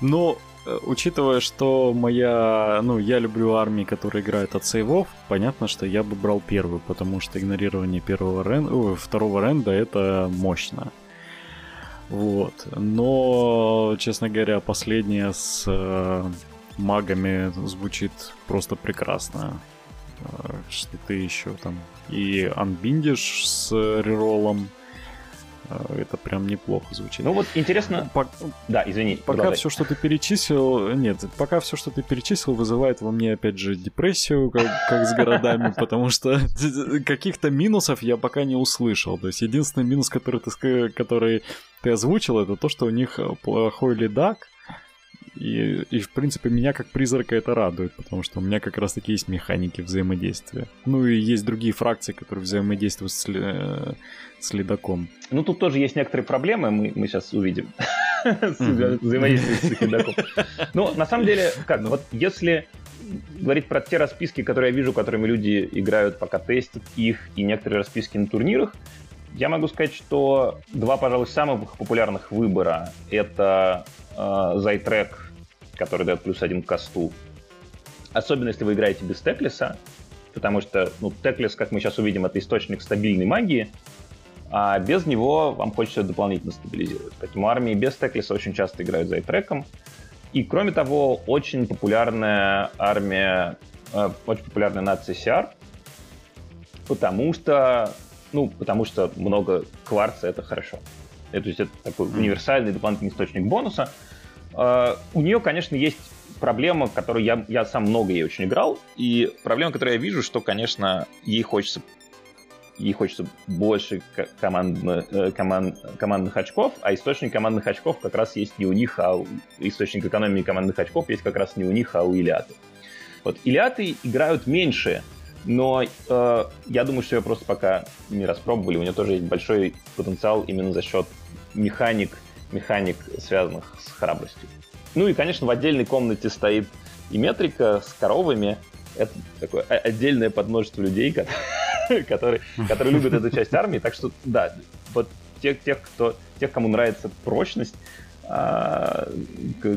Ну, учитывая, что моя, ну, я люблю армии, которые играют от сейвов, понятно, что я бы брал первую, потому что игнорирование первого рен... Ой, второго ренда это мощно. Вот. Но, честно говоря, последняя с э, магами звучит просто прекрасно. Э, что ты еще там и анбиндишь с реролом, Э, это прям неплохо звучит. Ну вот интересно... По... Да, извини. Пока продолжай. все, что ты перечислил... Нет, пока все, что ты перечислил, вызывает во мне, опять же, депрессию, как, как с городами, потому что каких-то минусов я пока не услышал. То есть единственный минус, который ты, который ты озвучил, это то, что у них плохой лидак, и, и, в принципе, меня как призрака это радует, потому что у меня как раз-таки есть механики взаимодействия. Ну и есть другие фракции, которые взаимодействуют с, э, с ледоком. Ну тут тоже есть некоторые проблемы, мы, мы сейчас увидим. Взаимодействие с ледоком. Ну, на самом деле, как, вот если говорить про те расписки, которые я вижу, которыми люди играют, пока тестят их, и некоторые расписки на турнирах, я могу сказать, что два, пожалуй, самых популярных выбора — это э, Zytrek, который дает плюс один к косту. Особенно, если вы играете без Теклиса, потому что ну, Теклис, как мы сейчас увидим, это источник стабильной магии, а без него вам хочется дополнительно стабилизировать. Поэтому армии без Теклиса очень часто играют Зайтреком. И, кроме того, очень популярная армия, э, очень популярная нация CR, потому что ну, потому что много кварца — это хорошо. Это, то есть это такой универсальный дополнительный источник бонуса. Uh, у нее, конечно, есть проблема, которую я, я сам много ей очень играл, и проблема, которую я вижу, что, конечно, ей хочется ей хочется больше командно, э, команд, командных очков, а источник командных очков как раз есть не у них, а у, источник экономии командных очков есть как раз не у них, а у Илиаты. Вот Илиаты играют меньше но э, я думаю, что ее просто пока не распробовали. У нее тоже есть большой потенциал именно за счет механик, механик, связанных с храбростью. Ну и, конечно, в отдельной комнате стоит и метрика с коровами. Это такое отдельное подмножество людей, которые, которые любят эту часть армии. Так что, да, вот тех, тех, кто, тех, кому нравится прочность, а,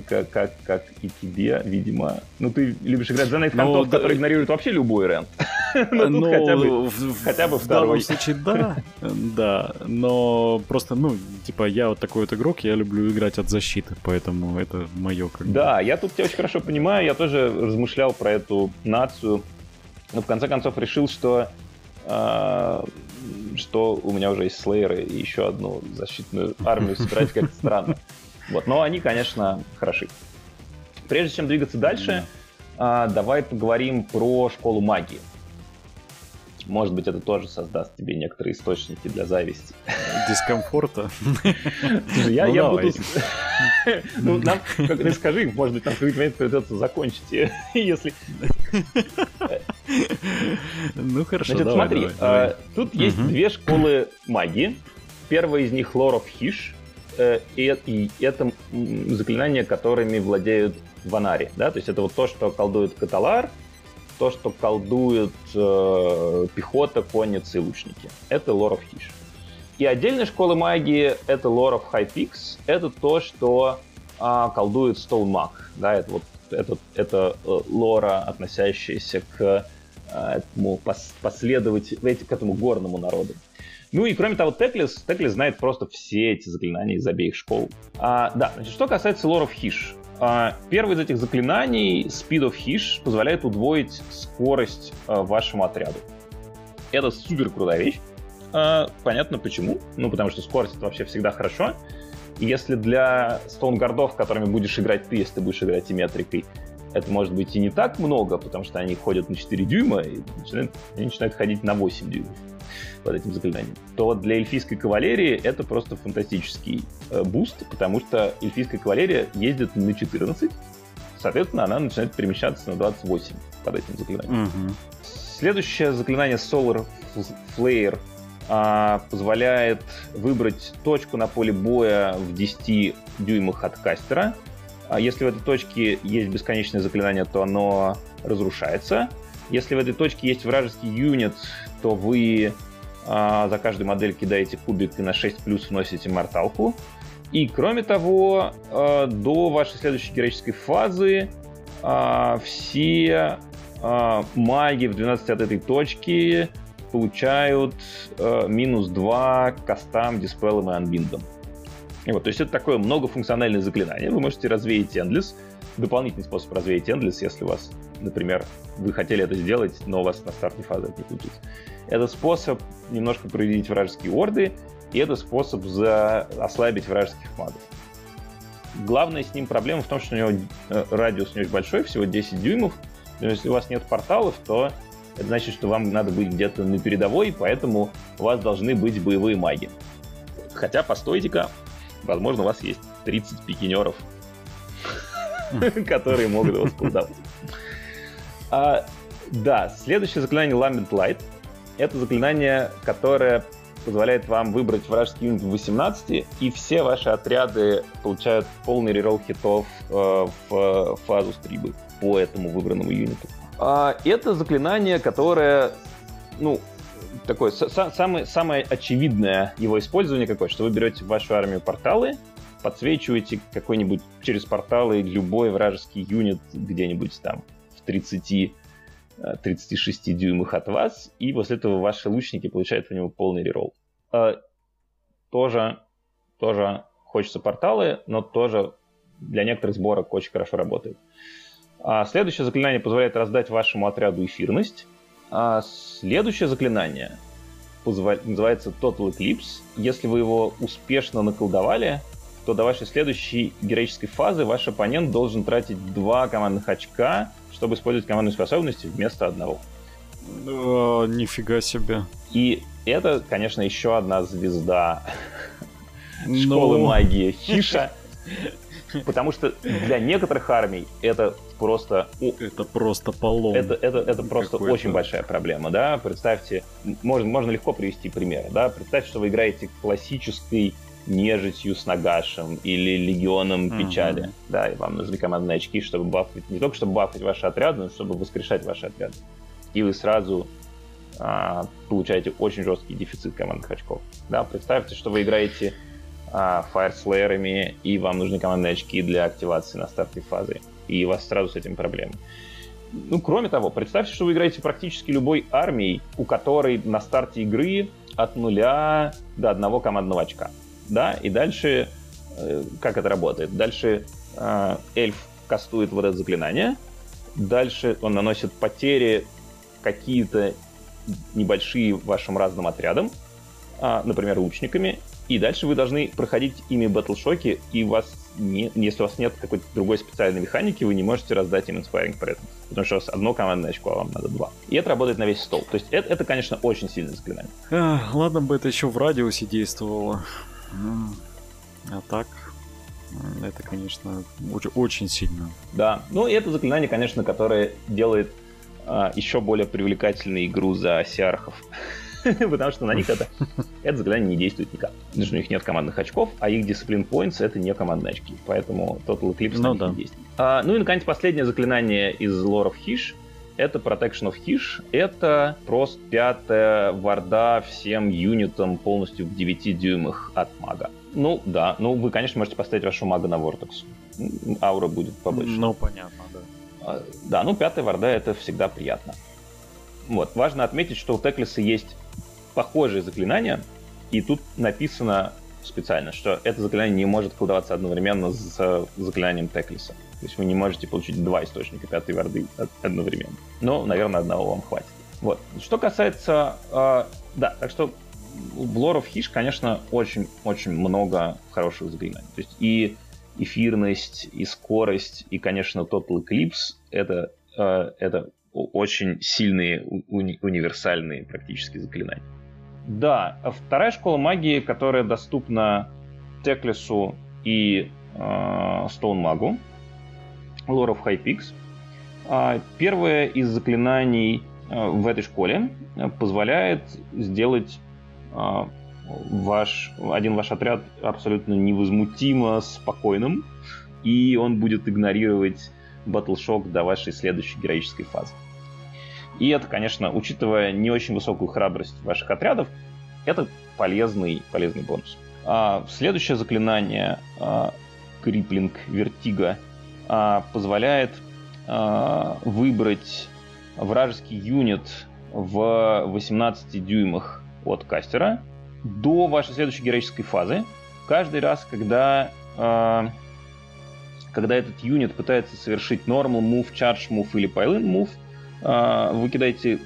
как, как, как и тебе, видимо. Ну, ты любишь играть за Найт Хантов, да, который игнорирует вообще любой рент. ну, тут ну, хотя бы, в, хотя бы в второй. В данном случае, да, да, но просто, ну, типа, я вот такой вот игрок, я люблю играть от защиты, поэтому это мое как Да, я тут тебя очень хорошо понимаю, я тоже размышлял про эту нацию, но в конце концов решил, что а, что у меня уже есть слейеры и еще одну защитную армию собирать как-то странно. Вот, но они, конечно, хороши. Прежде чем двигаться дальше, а, давай поговорим про школу магии. Может быть, это тоже создаст тебе некоторые источники для зависти. Дискомфорта. Я, ну, я буду... Ну, нам, как ты скажи, может быть, нам в какой-то момент придется закончить, если... Ну, хорошо, Значит, давай, смотри, давай, давай. тут есть две школы магии. Первая из них of Hish, Э, и, это заклинания, которыми владеют Ванари. Да? То есть это вот то, что колдует Каталар, то, что колдует э, пехота, конницы и лучники. Это Lore of Hish. И отдельная школа магии — это Lore of High Peaks. Это то, что э, колдует Stone Mag. Да? Это, вот, это, это э, лора, относящаяся к э, этому пос, последователю, к этому горному народу. Ну и кроме того, Теклис, Теклис знает просто все эти заклинания из обеих школ. А, да, значит, что касается of Hish. А, первое из этих заклинаний, Speed of Hish, позволяет удвоить скорость а, вашему отряду. Это супер крутая вещь. А, понятно почему. Ну, потому что скорость это вообще всегда хорошо. Если для Stoneguard ов, которыми будешь играть ты, если ты будешь играть Ymetrica ой, это может быть и не так много, потому что они ходят на 4 дюйма, и начинают, они начинают ходить на 8 дюймов под этим заклинанием, то для эльфийской кавалерии это просто фантастический э, boost, потому что эльфийская кавалерия ездит на 14, соответственно, она начинает перемещаться на 28 под этим заклинанием. Угу. Следующее заклинание Solar Flare а, позволяет выбрать точку на поле боя в 10 дюймах от кастера. А если в этой точке есть бесконечное заклинание, то оно разрушается. Если в этой точке есть вражеский юнит, то вы а, за каждую модель кидаете кубик и на 6 плюс вносите морталку. И кроме того, а, до вашей следующей героической фазы а, все маги в 12 от этой точки получают минус 2 кастам, диспелом и анбиндом. И вот, то есть это такое многофункциональное заклинание. Вы можете развеять Endless, дополнительный способ развеять Endless, если у вас, например, вы хотели это сделать, но у вас на старте фазы это не получится. Это способ немножко проявить вражеские орды, и это способ за... ослабить вражеских магов. Главная с ним проблема в том, что у него э, радиус не очень большой, всего 10 дюймов. Но если у вас нет порталов, то это значит, что вам надо быть где-то на передовой, поэтому у вас должны быть боевые маги. Хотя, постойте-ка, возможно, у вас есть 30 пикинеров, которые могут его сколдовать. А, да, следующее заклинание Lambent Light — это заклинание, которое позволяет вам выбрать вражеский юнит в 18, и все ваши отряды получают полный реролл хитов э, в фазу стрибы. по этому выбранному юниту. А, это заклинание, которое, ну, такое, самое, самое очевидное его использование какое, что вы берете в вашу армию порталы, подсвечиваете какой-нибудь через порталы любой вражеский юнит где-нибудь там 30 36 э, дюймах от вас, и после этого ваши лучники получают по нему полный реролл. Э, тоже, тоже хочется порталы, но тоже для некоторых сборок очень хорошо работает. А следующее заклинание позволяет раздать вашему отряду эфирность. А следующее заклинание называется Total Eclipse. Если вы его успешно наколдовали, то до вашей следующей героической фазы ваш оппонент должен тратить два командных очка, чтобы использовать командные способности вместо одного. О, нифига себе. И это, конечно, еще одна звезда школы ну... магии Хиша. Потому что для некоторых армий это просто... Это просто полом. Это, это, это просто очень большая проблема, да? Представьте, можно, можно легко привести пример, да? Представьте, что вы играете классической нежитью с Нагашем или легионом mm-hmm. печали. Да, и вам нужны командные очки, чтобы бафать, не только чтобы бафать ваши отряды, но чтобы воскрешать ваши отряды. И вы сразу а, получаете очень жесткий дефицит командных очков. Да, представьте, что вы играете а, фаерслеерами, и вам нужны командные очки для активации на старте фазы. И у вас сразу с этим проблемы. Ну, кроме того, представьте, что вы играете практически любой армией, у которой на старте игры от нуля до одного командного очка да, и дальше э, как это работает? Дальше э, эльф кастует вот это заклинание, дальше он наносит потери какие-то небольшие вашим разным отрядам, э, например, лучниками, и дальше вы должны проходить ими батлшоки, и у вас не, если у вас нет какой-то другой специальной механики, вы не можете раздать им Inspiring Presence. Потому что у вас одно командное очко, а вам надо два. И это работает на весь стол. То есть это, это конечно, очень сильное заклинание. А, ладно бы это еще в радиусе действовало. А так, это, конечно, очень, очень сильно. Да, ну и это заклинание, конечно, которое делает а, еще более привлекательной игру за сиархов. Потому что на них это, это заклинание не действует никак. Потому что у них нет командных очков, а их Discipline Points это не командные очки. Поэтому Total Eclipse ну, да. не действует. А, ну и, наконец, последнее заклинание из лоров Хиш это Protection of Hish. Это просто пятая варда всем юнитам полностью в 9 дюймах от мага. Ну, да. Ну, вы, конечно, можете поставить вашу мага на Vortex. Аура будет побольше. Ну, понятно, да. А, да, ну, пятая варда это всегда приятно. Вот. Важно отметить, что у Теклиса есть похожие заклинания, и тут написано специально, что это заклинание не может колдоваться одновременно с заклинанием Теклиса. То есть вы не можете получить два источника пятой варды одновременно. Но, наверное, одного вам хватит. Вот. Что касается... Э, да, так что в лоров хиш, конечно, очень-очень много хороших заклинаний. То есть и эфирность, и скорость, и, конечно, Total Eclipse это, э, это очень сильные, уни- универсальные практически заклинания. Да, вторая школа магии, которая доступна Теклису и э, Стоунмагу, Peaks. А, первое из заклинаний а, в этой школе а, позволяет сделать ваш, один ваш отряд абсолютно невозмутимо спокойным, и он будет игнорировать battleshock до вашей следующей героической фазы. И это, конечно, учитывая не очень высокую храбрость ваших отрядов, это полезный, полезный бонус. А, следующее заклинание Crippling Vertigo а, позволяет а, выбрать вражеский юнит в 18 дюймах от caster а до вашей следующей героической фазы. Каждый раз, когда, а, когда этот юнит пытается совершить normal move, charge move или pile-in move, вы кидаете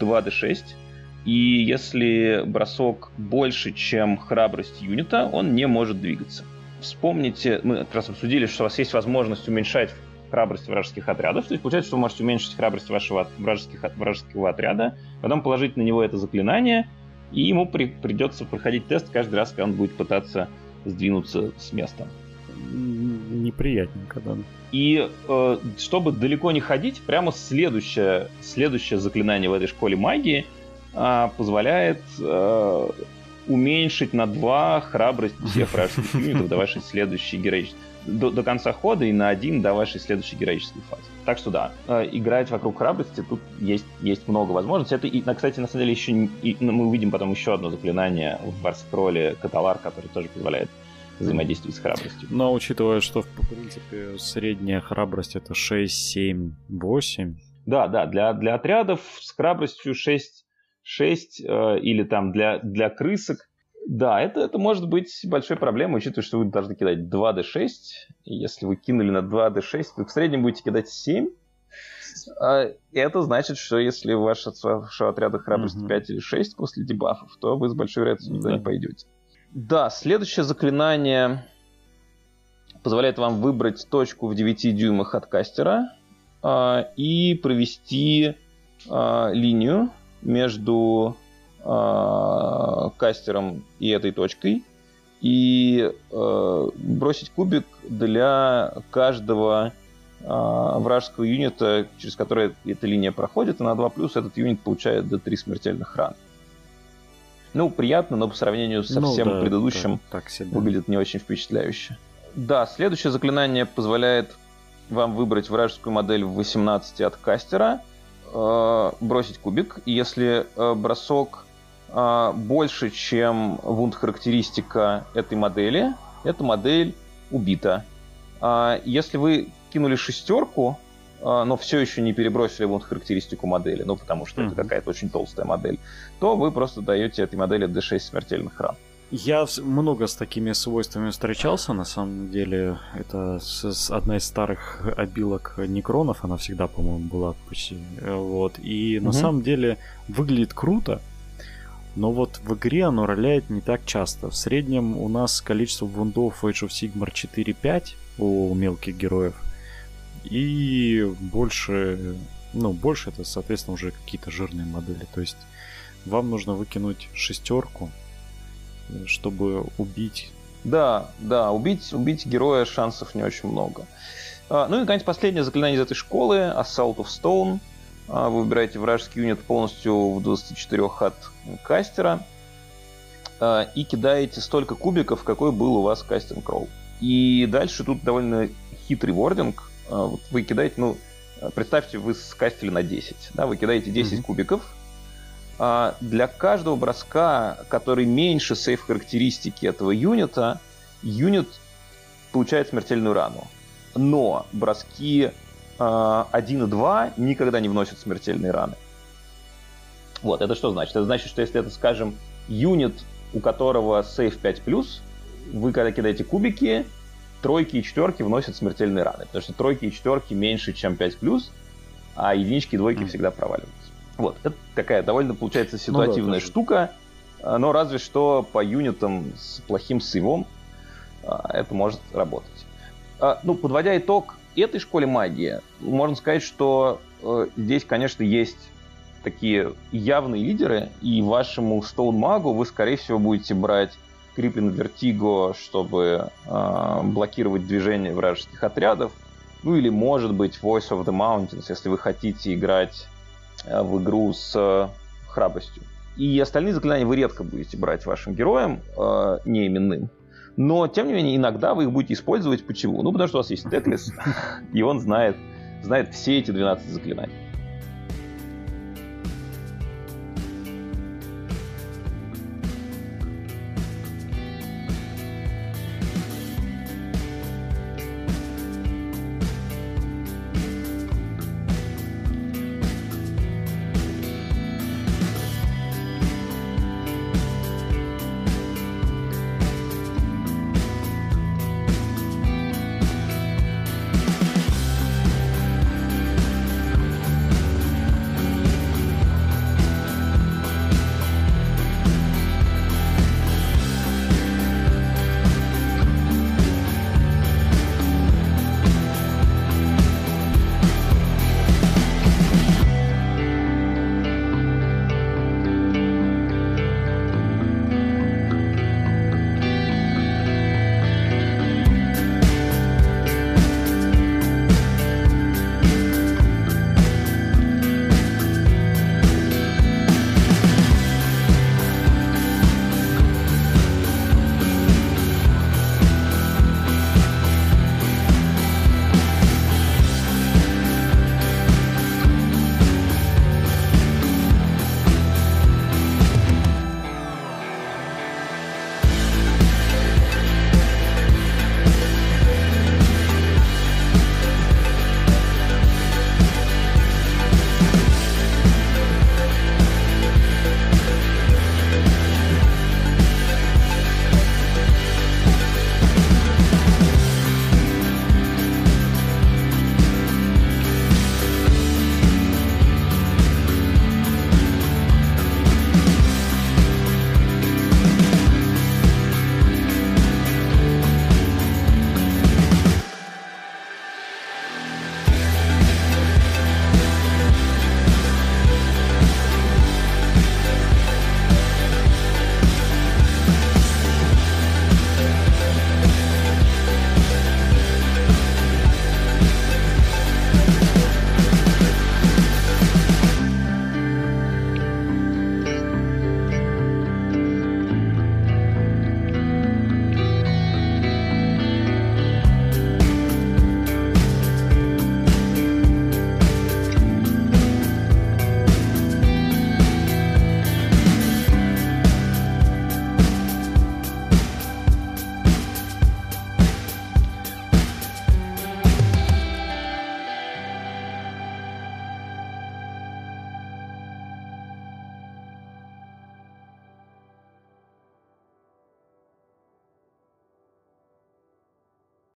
2d6, и если бросок больше, чем храбрость юнита, он не может двигаться вспомните, мы как раз обсудили, что у вас есть возможность уменьшать храбрость вражеских отрядов. То есть получается, что вы можете уменьшить храбрость вашего вражеских, вражеского отряда, потом положить на него это заклинание, и ему при, придется проходить тест каждый раз, когда он будет пытаться сдвинуться с места. Неприятненько, да. И э, чтобы далеко не ходить, прямо следующее, следующее заклинание в этой школе магии э, позволяет э, уменьшить на 2 храбрость всех вражеских юнитов до вашей следующей героической. до, до конца хода и на один до вашей следующей героической фазы. Так что да, э, играть вокруг храбрости тут есть, есть много возможностей. Это, и, кстати, на самом деле еще и, ну, мы увидим потом еще одно заклинание в Варскроле Каталар, который тоже позволяет взаимодействовать с храбростью. Но учитывая, что в принципе средняя храбрость это 6, 7, 8. Да, да, для, для отрядов с храбростью 6, 6 э, или там для, для крысок да, это, это может быть большой проблемой, учитывая, что вы должны кидать 2d6. И если вы кинули на 2d6, то в среднем будете кидать 7. А, это значит, что если вашего отряда храбрость mm-hmm. 5 или 6 после дебафов, то вы с большой вероятностью туда mm-hmm. не пойдете. Да, следующее заклинание позволяет вам выбрать точку в 9 дюймах от кастера а, и провести а, линию между э, кастером и этой точкой и э, бросить кубик для каждого э, вражеского юнита, через который эта линия проходит, и на 2 плюс этот юнит получает до 3 смертельных ран. Ну, приятно, но по сравнению со ну, всем да, предыдущим да, так себе. выглядит не очень впечатляюще. Да, следующее заклинание позволяет вам выбрать вражескую модель в 18 от кастера, э, бросить кубик, и если э, бросок э, больше, чем вунд характеристика этой модели, эта модель убита. Э, если вы кинули шестерку, э, но все еще не перебросили вунд характеристику модели, ну потому что mm-hmm. это какая-то очень толстая модель, то вы просто даете этой модели D6 смертельных ран. Я много с такими свойствами встречался, на самом деле. Это с, одна из старых обилок Некронов, она всегда, по-моему, была почти. Вот. И угу. на самом деле выглядит круто, но вот в игре оно роляет не так часто. В среднем у нас количество вундов в Age of Sigmar 4-5 у мелких героев. И больше, ну, больше это, соответственно, уже какие-то жирные модели. То есть вам нужно выкинуть шестерку, чтобы убить. Да, да, убить, убить героя шансов не очень много. А, ну и, наконец, последнее заклинание из этой школы, Assault of Stone. А, вы выбираете вражеский юнит полностью в 24 от кастера а, и кидаете столько кубиков, какой был у вас кастинг ролл. И дальше тут довольно хитрый вординг. Вот вы кидаете, ну, представьте, вы скастили на 10. Да, вы кидаете 10 mm-hmm. кубиков. Для каждого броска, который меньше сейф характеристики этого юнита, юнит получает смертельную рану. Но броски 1 и 2 никогда не вносят смертельные раны. Вот, это что значит? Это значит, что если это, скажем, юнит, у которого сейф 5+, вы когда кидаете кубики, тройки и четверки вносят смертельные раны. Потому что тройки и четверки меньше, чем 5+, а единички и двойки mm. всегда проваливаются. Вот, это такая довольно, получается, ситуативная ну, да, штука, но разве что по юнитам с плохим сейвом а, это может работать. А, ну, подводя итог, этой школе магии можно сказать, что э, здесь, конечно, есть такие явные лидеры, и вашему Stone Магу вы, скорее всего, будете брать Криплин Вертиго, чтобы э, блокировать движение вражеских отрядов. Ну или, может быть, Voice of the Mountains, если вы хотите играть в игру с э, храбростью. И остальные заклинания вы редко будете брать вашим героям, э, неименным. Но, тем не менее, иногда вы их будете использовать. Почему? Ну, потому что у вас есть Теклис, и он знает, знает все эти 12 заклинаний.